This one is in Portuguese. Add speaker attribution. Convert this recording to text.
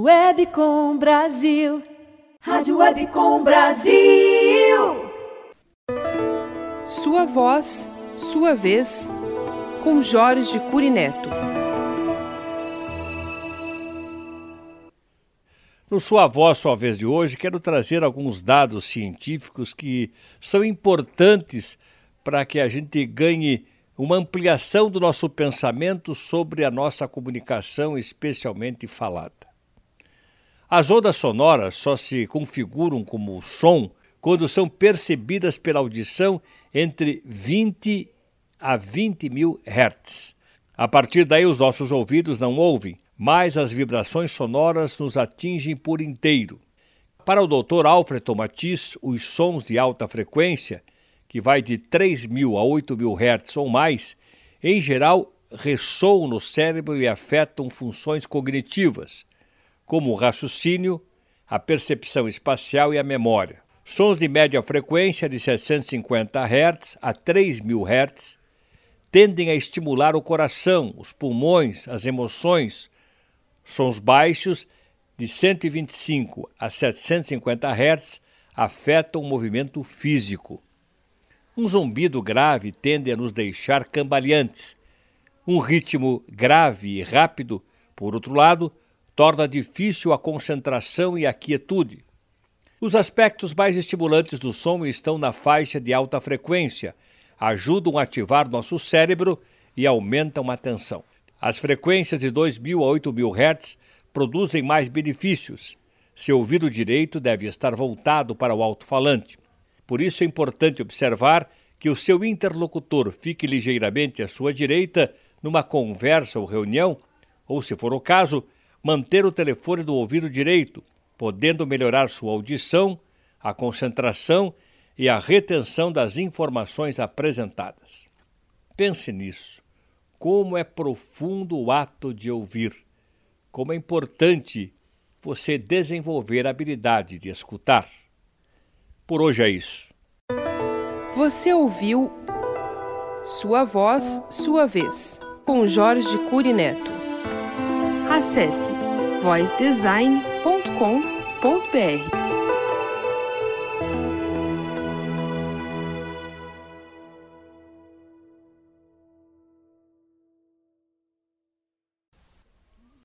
Speaker 1: Webcom Brasil. Rádio Webcom Brasil.
Speaker 2: Sua voz, sua vez, com Jorge Curineto.
Speaker 3: No Sua Voz, Sua Vez de hoje, quero trazer alguns dados científicos que são importantes para que a gente ganhe uma ampliação do nosso pensamento sobre a nossa comunicação, especialmente falada. As ondas sonoras só se configuram como som quando são percebidas pela audição entre 20 a 20 mil hertz. A partir daí, os nossos ouvidos não ouvem, mas as vibrações sonoras nos atingem por inteiro. Para o Dr. Alfred Tomatis, os sons de alta frequência, que vai de 3 mil a 8 mil Hz ou mais, em geral ressoam no cérebro e afetam funções cognitivas, como o raciocínio, a percepção espacial e a memória. Sons de média frequência de 650 Hz a 3000 Hz tendem a estimular o coração, os pulmões, as emoções, Sons baixos, de 125 a 750 Hz, afetam o movimento físico. Um zumbido grave tende a nos deixar cambaleantes. Um ritmo grave e rápido, por outro lado, torna difícil a concentração e a quietude. Os aspectos mais estimulantes do som estão na faixa de alta frequência, ajudam a ativar nosso cérebro e aumentam a atenção. As frequências de 2.000 a 8.000 Hz produzem mais benefícios. Seu ouvido direito deve estar voltado para o alto-falante. Por isso é importante observar que o seu interlocutor fique ligeiramente à sua direita numa conversa ou reunião, ou, se for o caso, manter o telefone do ouvido direito, podendo melhorar sua audição, a concentração e a retenção das informações apresentadas. Pense nisso como é profundo o ato de ouvir, como é importante você desenvolver a habilidade de escutar. Por hoje é isso.
Speaker 2: Você ouviu Sua Voz, Sua Vez, com Jorge Curineto. Acesse voicedesign.com.br.